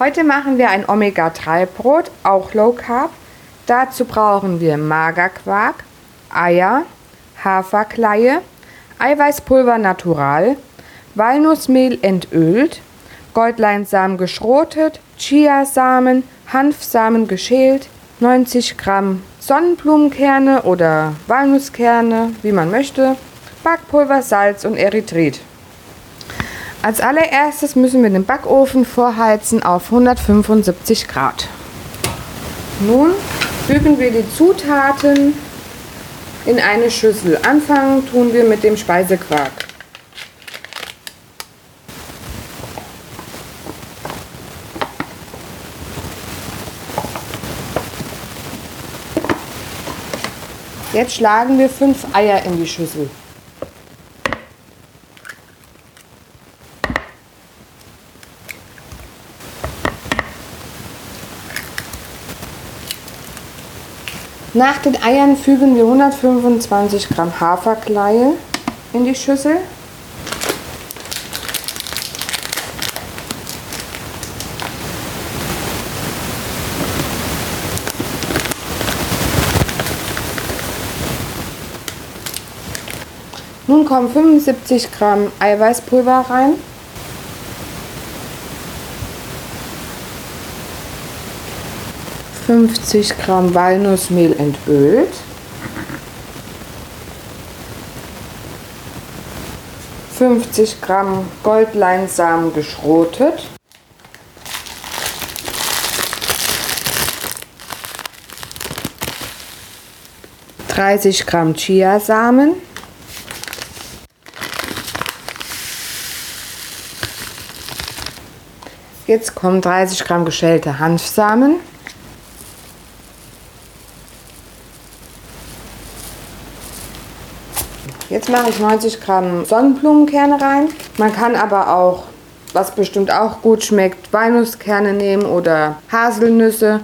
Heute machen wir ein Omega-3-Brot, auch Low Carb. Dazu brauchen wir Magerquark, Eier, Haferkleie, Eiweißpulver natural, Walnussmehl entölt, Goldleinsamen geschrotet, Chiasamen, Hanfsamen geschält, 90 Gramm Sonnenblumenkerne oder Walnusskerne, wie man möchte, Backpulver, Salz und Erythrit. Als allererstes müssen wir den Backofen vorheizen auf 175 Grad. Nun fügen wir die Zutaten in eine Schüssel. Anfangen tun wir mit dem Speisequark. Jetzt schlagen wir fünf Eier in die Schüssel. Nach den Eiern fügen wir 125 Gramm Haferkleie in die Schüssel. Nun kommen 75 Gramm Eiweißpulver rein. 50 Gramm Walnussmehl entölt. Fünfzig Gramm Goldleinsamen geschrotet. Dreißig Gramm Chiasamen. Jetzt kommen 30 Gramm geschälte Hanfsamen. Jetzt mache ich 90 Gramm Sonnenblumenkerne rein. Man kann aber auch, was bestimmt auch gut schmeckt, Walnusskerne nehmen oder Haselnüsse.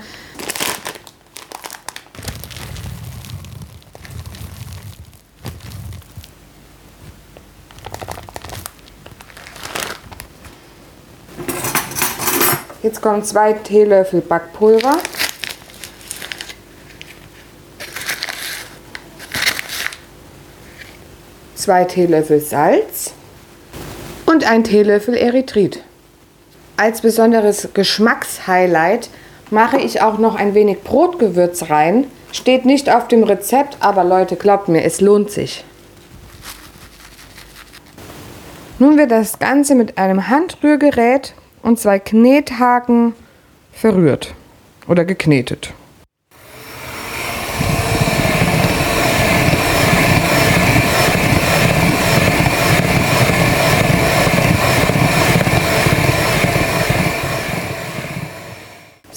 Jetzt kommen zwei Teelöffel Backpulver. 2 Teelöffel Salz und ein Teelöffel Erythrit. Als besonderes Geschmackshighlight mache ich auch noch ein wenig Brotgewürz rein. Steht nicht auf dem Rezept, aber Leute, glaubt mir, es lohnt sich. Nun wird das Ganze mit einem Handrührgerät und zwei Knethaken verrührt oder geknetet.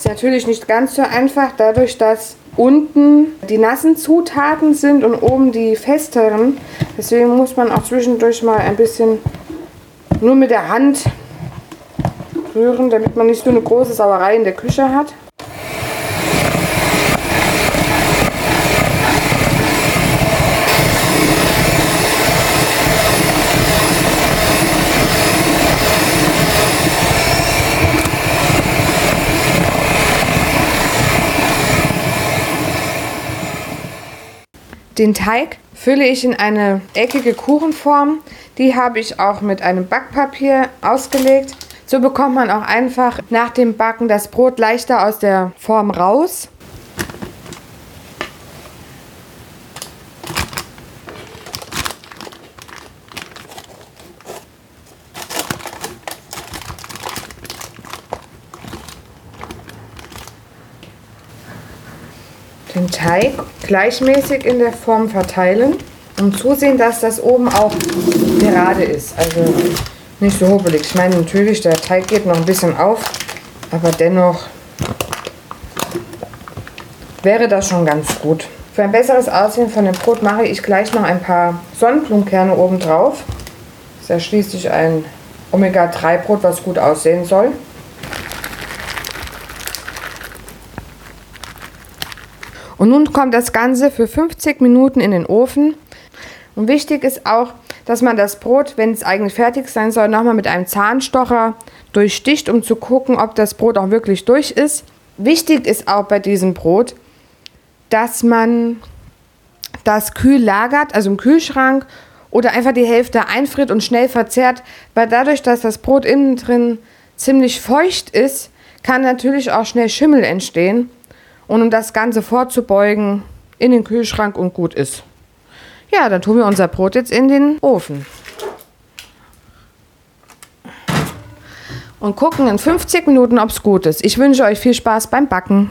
Ist natürlich nicht ganz so einfach, dadurch, dass unten die nassen Zutaten sind und oben die festeren. Deswegen muss man auch zwischendurch mal ein bisschen nur mit der Hand rühren, damit man nicht so eine große Sauerei in der Küche hat. Den Teig fülle ich in eine eckige Kuchenform. Die habe ich auch mit einem Backpapier ausgelegt. So bekommt man auch einfach nach dem Backen das Brot leichter aus der Form raus. Den Teig gleichmäßig in der Form verteilen und zusehen, dass das oben auch gerade ist. Also nicht so hobelig. Ich meine natürlich, der Teig geht noch ein bisschen auf, aber dennoch wäre das schon ganz gut. Für ein besseres Aussehen von dem Brot mache ich gleich noch ein paar Sonnenblumenkerne oben drauf. Das ist ja schließlich ein Omega-3-Brot, was gut aussehen soll. Und nun kommt das Ganze für 50 Minuten in den Ofen. Und wichtig ist auch, dass man das Brot, wenn es eigentlich fertig sein soll, nochmal mit einem Zahnstocher durchsticht, um zu gucken, ob das Brot auch wirklich durch ist. Wichtig ist auch bei diesem Brot, dass man das kühl lagert, also im Kühlschrank oder einfach die Hälfte einfriert und schnell verzehrt, weil dadurch, dass das Brot innen drin ziemlich feucht ist, kann natürlich auch schnell Schimmel entstehen. Und um das Ganze vorzubeugen, in den Kühlschrank und gut ist. Ja, dann tun wir unser Brot jetzt in den Ofen. Und gucken in 50 Minuten, ob es gut ist. Ich wünsche euch viel Spaß beim Backen.